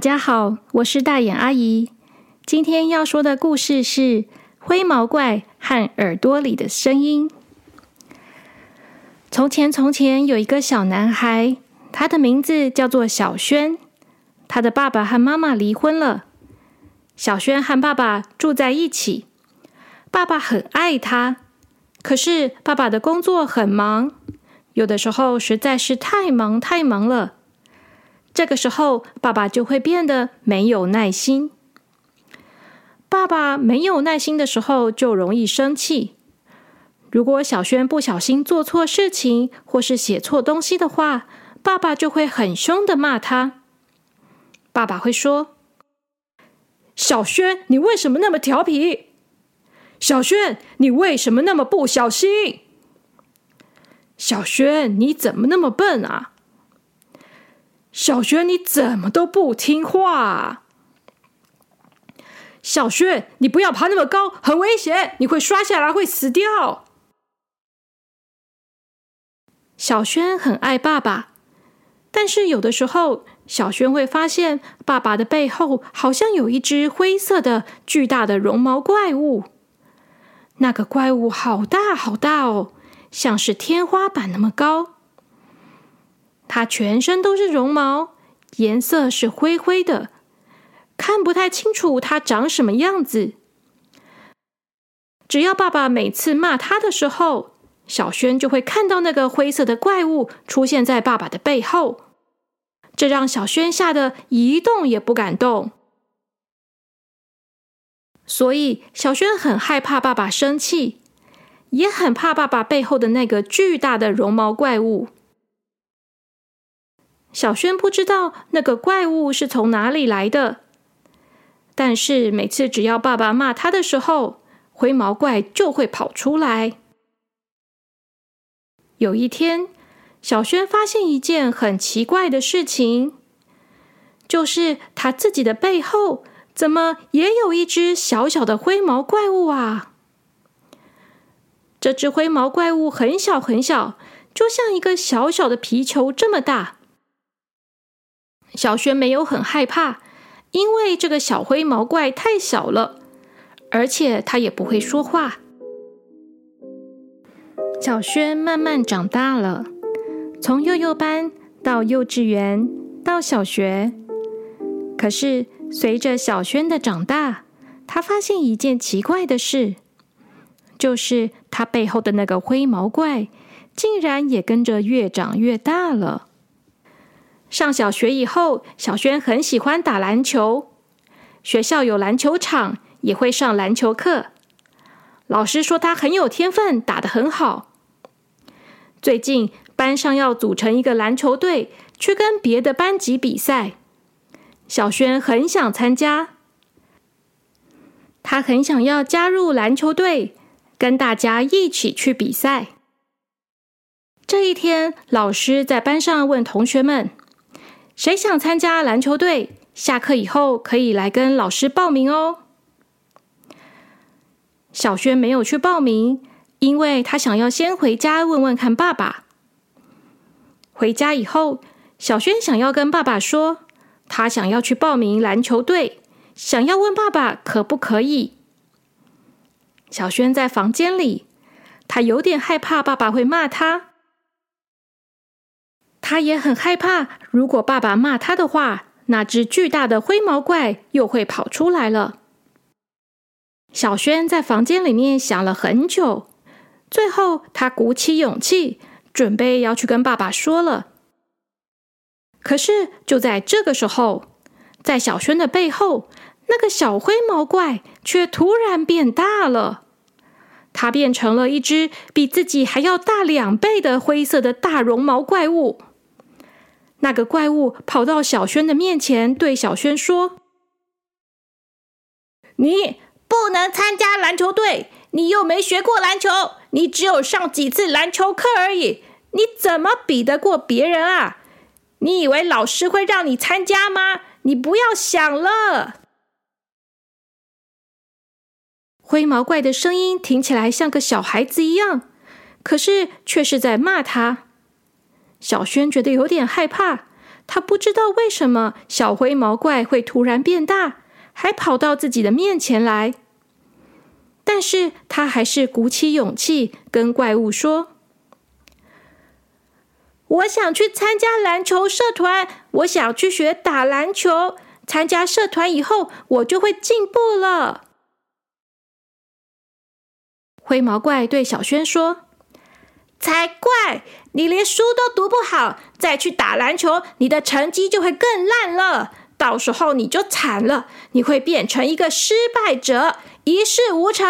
大家好，我是大眼阿姨。今天要说的故事是《灰毛怪和耳朵里的声音》。从前，从前有一个小男孩，他的名字叫做小轩。他的爸爸和妈妈离婚了，小轩和爸爸住在一起。爸爸很爱他，可是爸爸的工作很忙，有的时候实在是太忙太忙了。这个时候，爸爸就会变得没有耐心。爸爸没有耐心的时候，就容易生气。如果小轩不小心做错事情，或是写错东西的话，爸爸就会很凶的骂他。爸爸会说：“小轩，你为什么那么调皮？小轩，你为什么那么不小心？小轩，你怎么那么笨啊？小轩，你怎么都不听话？小轩，你不要爬那么高，很危险，你会摔下来，会死掉。”小轩很爱爸爸，但是有的时候，小轩会发现爸爸的背后好像有一只灰色的巨大的绒毛怪物。那个怪物好大好大哦，像是天花板那么高。它全身都是绒毛，颜色是灰灰的，看不太清楚它长什么样子。只要爸爸每次骂他的时候，小轩就会看到那个灰色的怪物出现在爸爸的背后，这让小轩吓得一动也不敢动。所以，小轩很害怕爸爸生气，也很怕爸爸背后的那个巨大的绒毛怪物。小轩不知道那个怪物是从哪里来的，但是每次只要爸爸骂他的时候，灰毛怪就会跑出来。有一天，小轩发现一件很奇怪的事情，就是他自己的背后怎么也有一只小小的灰毛怪物啊！这只灰毛怪物很小很小，就像一个小小的皮球这么大。小轩没有很害怕，因为这个小灰毛怪太小了，而且它也不会说话。小轩慢慢长大了，从幼幼班到幼稚园到小学。可是随着小轩的长大，他发现一件奇怪的事，就是他背后的那个灰毛怪竟然也跟着越长越大了。上小学以后，小轩很喜欢打篮球，学校有篮球场，也会上篮球课。老师说他很有天分，打得很好。最近班上要组成一个篮球队，去跟别的班级比赛。小轩很想参加，他很想要加入篮球队，跟大家一起去比赛。这一天，老师在班上问同学们：“谁想参加篮球队？下课以后可以来跟老师报名哦。”小轩没有去报名。因为他想要先回家问问看爸爸。回家以后，小轩想要跟爸爸说，他想要去报名篮球队，想要问爸爸可不可以。小轩在房间里，他有点害怕爸爸会骂他，他也很害怕，如果爸爸骂他的话，那只巨大的灰毛怪又会跑出来了。小轩在房间里面想了很久。最后，他鼓起勇气，准备要去跟爸爸说了。可是，就在这个时候，在小轩的背后，那个小灰毛怪却突然变大了。它变成了一只比自己还要大两倍的灰色的大绒毛怪物。那个怪物跑到小轩的面前，对小轩说：“你不能参加篮球队，你又没学过篮球。”你只有上几次篮球课而已，你怎么比得过别人啊？你以为老师会让你参加吗？你不要想了。灰毛怪的声音听起来像个小孩子一样，可是却是在骂他。小轩觉得有点害怕，他不知道为什么小灰毛怪会突然变大，还跑到自己的面前来。但是他还是鼓起勇气跟怪物说：“我想去参加篮球社团，我想去学打篮球。参加社团以后，我就会进步了。”灰毛怪对小轩说：“才怪！你连书都读不好，再去打篮球，你的成绩就会更烂了。到时候你就惨了，你会变成一个失败者。”一事无成。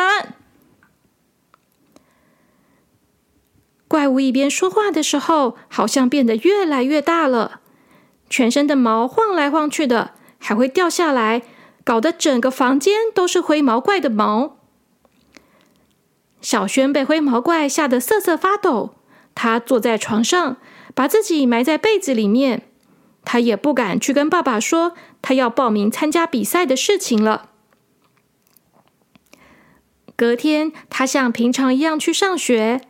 怪物一边说话的时候，好像变得越来越大了，全身的毛晃来晃去的，还会掉下来，搞得整个房间都是灰毛怪的毛。小轩被灰毛怪吓得瑟瑟发抖，他坐在床上，把自己埋在被子里面，他也不敢去跟爸爸说他要报名参加比赛的事情了。隔天，他像平常一样去上学，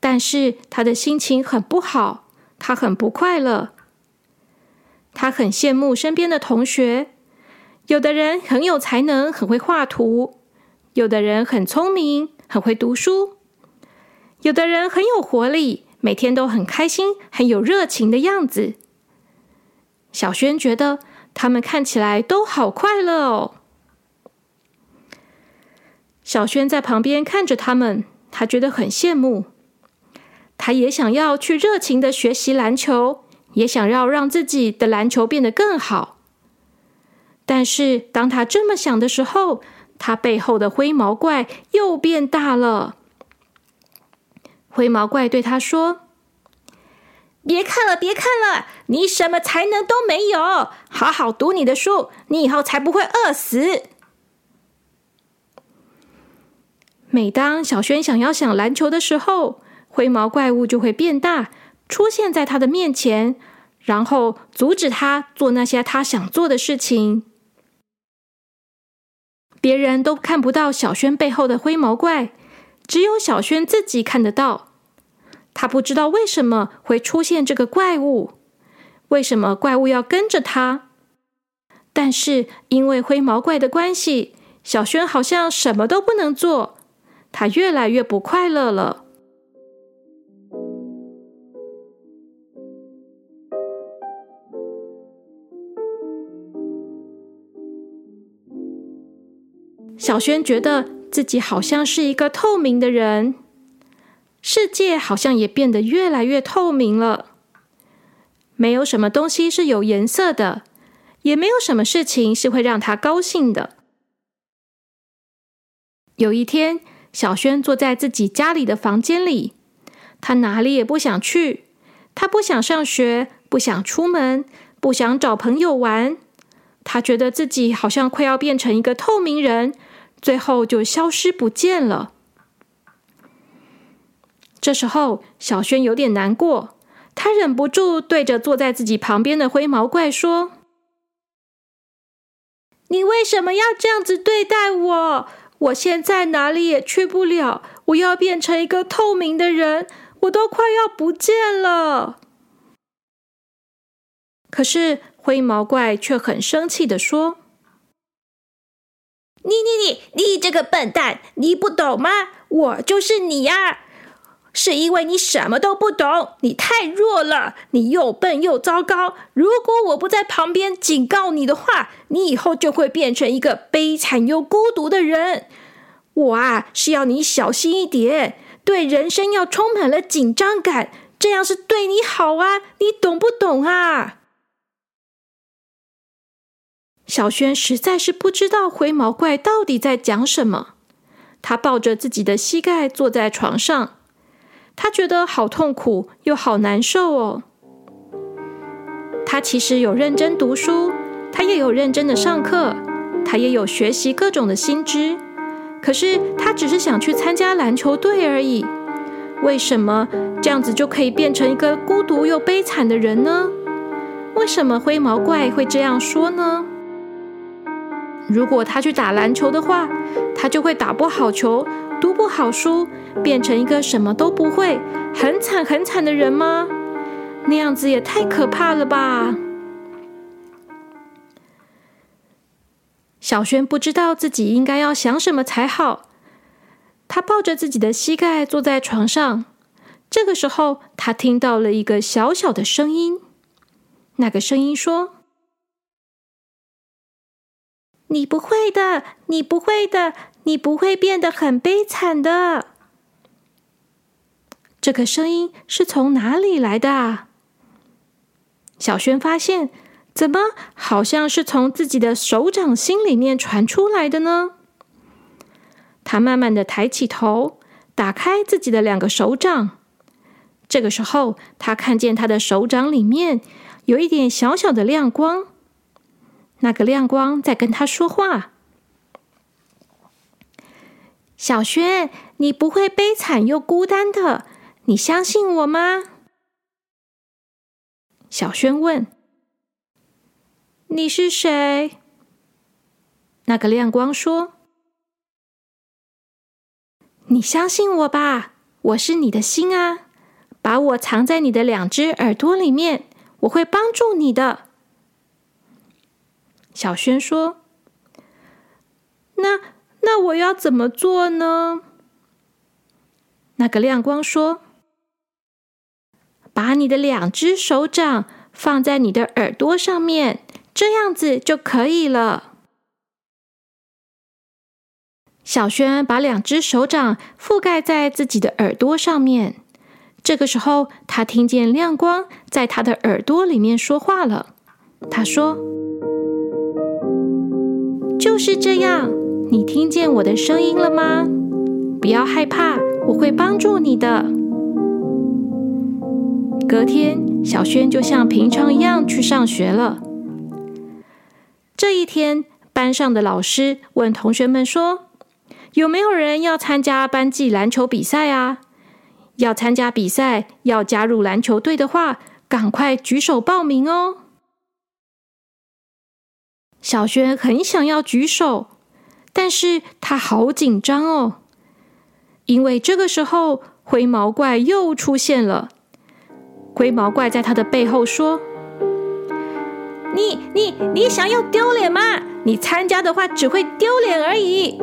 但是他的心情很不好，他很不快乐。他很羡慕身边的同学，有的人很有才能，很会画图；有的人很聪明，很会读书；有的人很有活力，每天都很开心，很有热情的样子。小轩觉得他们看起来都好快乐哦。小轩在旁边看着他们，他觉得很羡慕。他也想要去热情的学习篮球，也想要让自己的篮球变得更好。但是当他这么想的时候，他背后的灰毛怪又变大了。灰毛怪对他说：“别看了，别看了，你什么才能都没有，好好读你的书，你以后才不会饿死。”每当小轩想要想篮球的时候，灰毛怪物就会变大，出现在他的面前，然后阻止他做那些他想做的事情。别人都看不到小轩背后的灰毛怪，只有小轩自己看得到。他不知道为什么会出现这个怪物，为什么怪物要跟着他。但是因为灰毛怪的关系，小轩好像什么都不能做。他越来越不快乐了。小轩觉得自己好像是一个透明的人，世界好像也变得越来越透明了。没有什么东西是有颜色的，也没有什么事情是会让他高兴的。有一天。小轩坐在自己家里的房间里，他哪里也不想去。他不想上学，不想出门，不想找朋友玩。他觉得自己好像快要变成一个透明人，最后就消失不见了。这时候，小轩有点难过，他忍不住对着坐在自己旁边的灰毛怪说：“你为什么要这样子对待我？”我现在哪里也去不了，我要变成一个透明的人，我都快要不见了。可是灰毛怪却很生气的说：“你你你你这个笨蛋，你不懂吗？我就是你呀！”是因为你什么都不懂，你太弱了，你又笨又糟糕。如果我不在旁边警告你的话，你以后就会变成一个悲惨又孤独的人。我啊，是要你小心一点，对人生要充满了紧张感，这样是对你好啊。你懂不懂啊？小轩实在是不知道灰毛怪到底在讲什么，他抱着自己的膝盖坐在床上。他觉得好痛苦又好难受哦。他其实有认真读书，他也有认真的上课，他也有学习各种的新知。可是他只是想去参加篮球队而已。为什么这样子就可以变成一个孤独又悲惨的人呢？为什么灰毛怪会这样说呢？如果他去打篮球的话他就会打不好球读不好书变成一个什么都不会很惨很惨的人吗？那样子也太可怕了吧。小轩不知道自己应该要想什么才好他抱着自己的膝盖坐在床上这个时候他听到了一个小小的声音那个声音说你不会的，你不会的，你不会变得很悲惨的。”这个声音是从哪里来的？小轩发现，怎么好像是从自己的手掌心里面传出来的呢？他慢慢的抬起头，打开自己的两个手掌。这个时候，他看见他的手掌里面有一点小小的亮光，那个亮光在跟他说话：“小轩，你不会悲惨又孤单的，你相信我吗？”小轩问：“你是谁？”那个亮光说：“你相信我吧，我是你的心啊，把我藏在你的两只耳朵里面，我会帮助你的。”小轩说：“那那我要怎么做呢？”那个亮光说。把你的两只手掌放在你的耳朵上面，这样子就可以了。小轩把两只手掌覆盖在自己的耳朵上面。这个时候，他听见亮光在他的耳朵里面说话了。他说：“就是这样，你听见我的声音了吗？不要害怕，我会帮助你的。”隔天，小轩就像平常一样去上学了。这一天，班上的老师问同学们说：“有没有人要参加班级篮球比赛啊？要参加比赛，要加入篮球队的话，赶快举手报名哦！”小轩很想要举手，但是他好紧张哦，因为这个时候灰毛怪又出现了。灰毛怪在他的背后说：“你、你、你想要丢脸吗？你参加的话只会丢脸而已。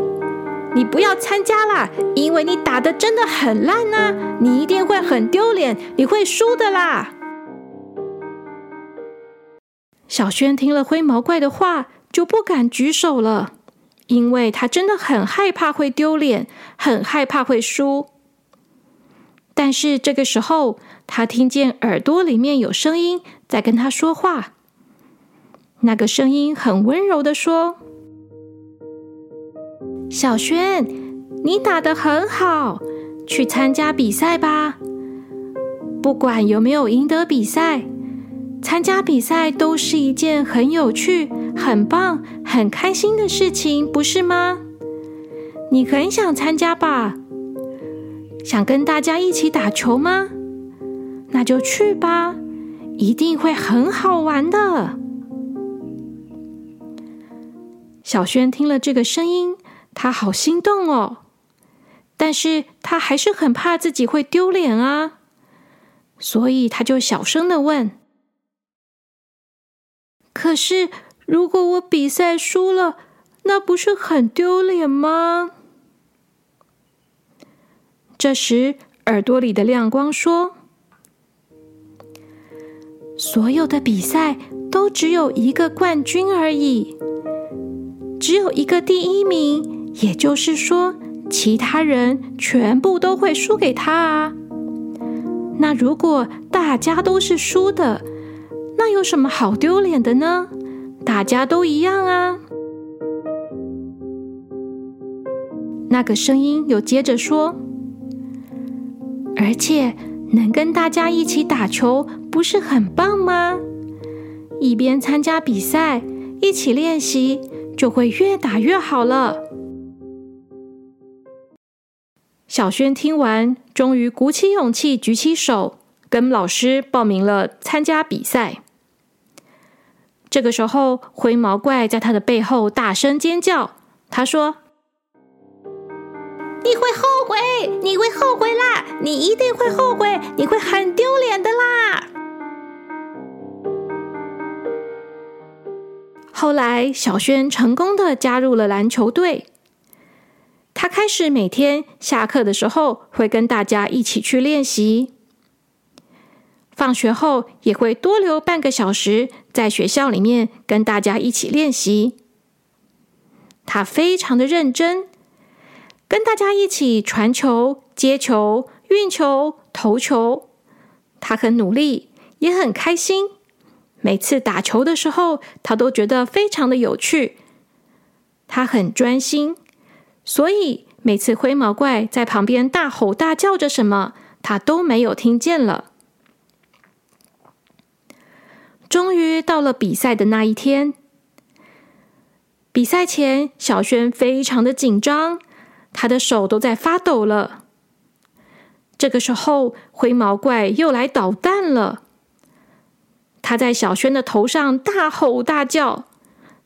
你不要参加啦，因为你打的真的很烂呐，你一定会很丢脸，你会输的啦。”小轩听了灰毛怪的话，就不敢举手了，因为他真的很害怕会丢脸，很害怕会输。但是这个时候，他听见耳朵里面有声音在跟他说话。那个声音很温柔的说：“小轩，你打的很好，去参加比赛吧。不管有没有赢得比赛，参加比赛都是一件很有趣、很棒、很开心的事情，不是吗？你很想参加吧？想跟大家一起打球吗？”那就去吧，一定会很好玩的。小轩听了这个声音，他好心动哦，但是他还是很怕自己会丢脸啊，所以他就小声的问：“可是，如果我比赛输了，那不是很丢脸吗？”这时，耳朵里的亮光说。所有的比赛都只有一个冠军而已，只有一个第一名，也就是说，其他人全部都会输给他啊。那如果大家都是输的，那有什么好丢脸的呢？大家都一样啊。那个声音又接着说，而且。能跟大家一起打球，不是很棒吗？一边参加比赛，一起练习，就会越打越好了。小轩听完，终于鼓起勇气，举起手，跟老师报名了参加比赛。这个时候，灰毛怪在他的背后大声尖叫，他说。你会后悔，你会后悔啦！你一定会后悔，你会很丢脸的啦！后来，小轩成功的加入了篮球队。他开始每天下课的时候会跟大家一起去练习，放学后也会多留半个小时在学校里面跟大家一起练习。他非常的认真，跟大家一起传球、接球、运球、投球。他很努力，也很开心。每次打球的时候，他都觉得非常的有趣。他很专心。所以每次灰毛怪在旁边大吼大叫着什么，他都没有听见了。终于到了比赛的那一天，比赛前，小轩非常的紧张，他的手都在发抖了。这个时候，灰毛怪又来捣蛋了。他在小轩的头上大吼大叫，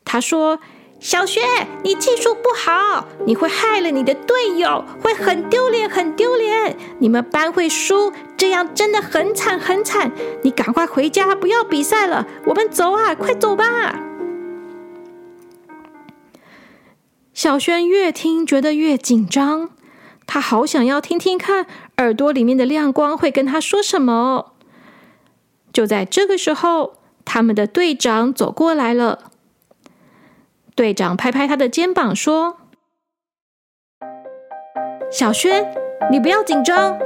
他说。小轩，你技术不好，你会害了你的队友，会很丢脸，很丢脸。你们班会输，这样真的很惨，很惨。你赶快回家，不要比赛了。我们走啊，快走吧。小轩越听觉得越紧张，他好想要听听看耳朵里面的亮光会跟他说什么。就在这个时候，他们的队长走过来了。队长拍拍他的肩膀说：“小轩，你不要紧张。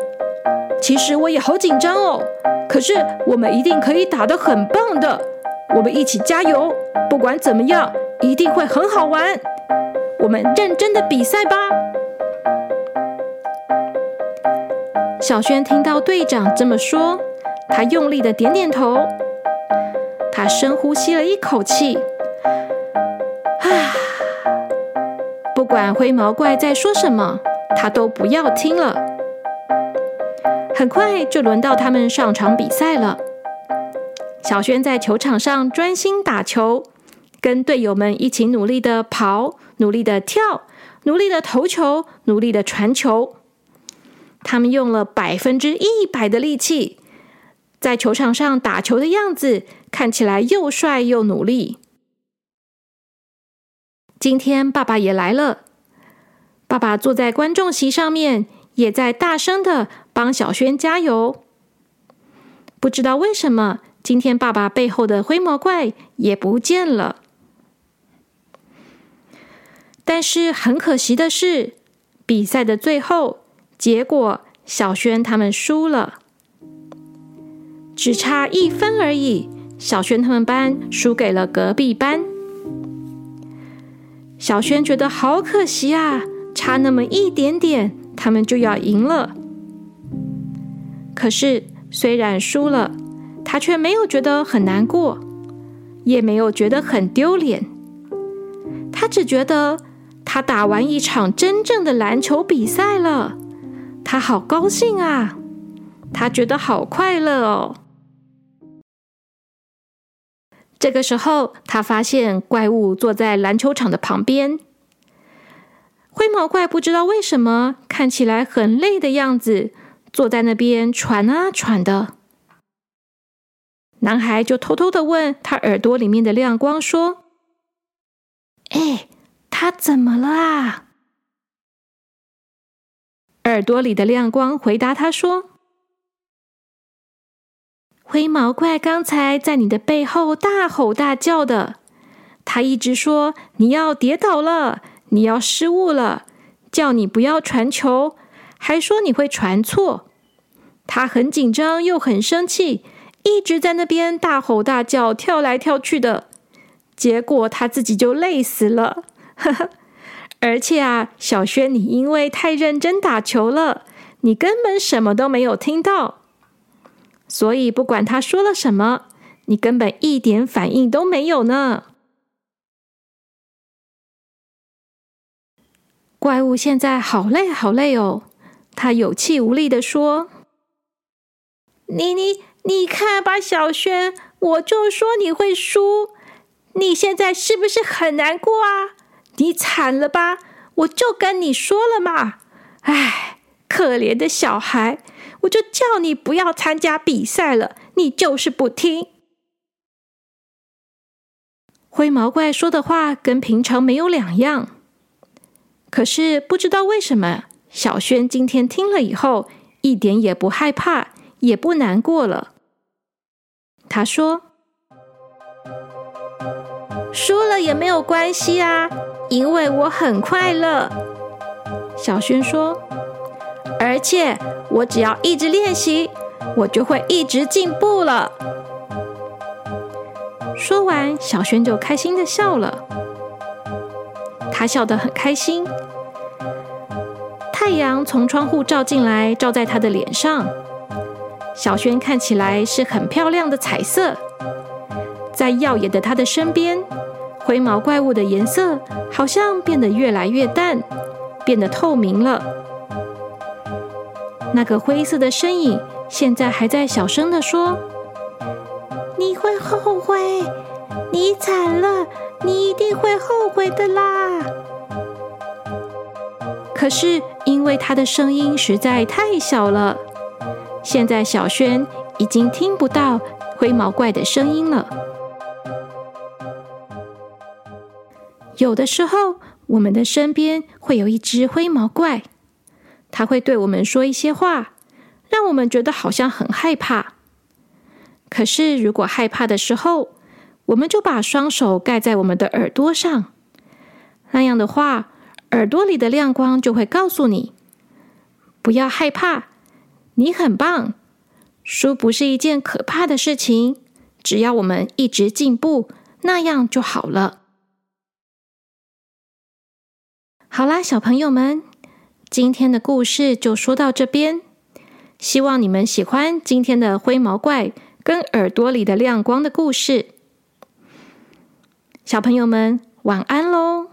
其实我也好紧张哦。可是我们一定可以打得很棒的。我们一起加油！不管怎么样，一定会很好玩。我们认真的比赛吧。”小轩听到队长这么说，他用力的点点头。他深呼吸了一口气。啊不管灰毛怪在说什么，他都不要听了。很快就轮到他们上场比赛了。小轩在球场上专心打球，跟队友们一起努力的跑，努力的跳，努力的投球，努力的传球。他们用了百分之一百的力气，在球场上打球的样子看起来又帅又努力。今天爸爸也来了，爸爸坐在观众席上面，也在大声的帮小轩加油。不知道为什么，今天爸爸背后的灰魔怪也不见了。但是很可惜的是，比赛的最后结果，小轩他们输了，只差一分而已。小轩他们班输给了隔壁班。小轩觉得好可惜啊，差那么一点点，他们就要赢了。可是虽然输了，他却没有觉得很难过，也没有觉得很丢脸。他只觉得他打完一场真正的篮球比赛了，他好高兴啊，他觉得好快乐哦。这个时候，他发现怪物坐在篮球场的旁边。灰毛怪不知道为什么看起来很累的样子，坐在那边喘啊喘的。男孩就偷偷的问他耳朵里面的亮光说：“哎，他怎么了啊？”耳朵里的亮光回答他说。灰毛怪刚才在你的背后大吼大叫的，他一直说你要跌倒了，你要失误了，叫你不要传球，还说你会传错。他很紧张又很生气，一直在那边大吼大叫，跳来跳去的。结果他自己就累死了。而且啊，小轩，你因为太认真打球了，你根本什么都没有听到。所以，不管他说了什么，你根本一点反应都没有呢。怪物现在好累，好累哦！他有气无力的说：“你、你、你看吧，小轩，我就说你会输，你现在是不是很难过啊？你惨了吧？我就跟你说了嘛！哎，可怜的小孩。”我就叫你不要参加比赛了，你就是不听。灰毛怪说的话跟平常没有两样。可是不知道为什么，小轩今天听了以后，一点也不害怕，也不难过了。他说：“输了也没有关系啊，因为我很快乐。”小轩说：“而且我只要一直练习，我就会一直进步了。”说完，小轩就开心的笑了。他笑得很开心。太阳从窗户照进来，照在他的脸上。小轩看起来是很漂亮的彩色。在耀眼的他的身边，灰毛怪物的颜色好像变得越来越淡，变得透明了。那个灰色的身影现在还在小声的说：“你会后悔，你惨了，你一定会后悔的啦。”可是因为他的声音实在太小了，现在小轩已经听不到灰毛怪的声音了。有的时候，我们的身边会有一只灰毛怪，它会对我们说一些话，让我们觉得好像很害怕。可是，如果害怕的时候，我们就把双手盖在我们的耳朵上，那样的话，耳朵里的亮光就会告诉你：不要害怕，你很棒，书不是一件可怕的事情，只要我们一直进步，那样就好了。好啦，小朋友们，今天的故事就说到这边。希望你们喜欢今天的灰毛怪跟耳朵里的亮光的故事。小朋友们，晚安喽！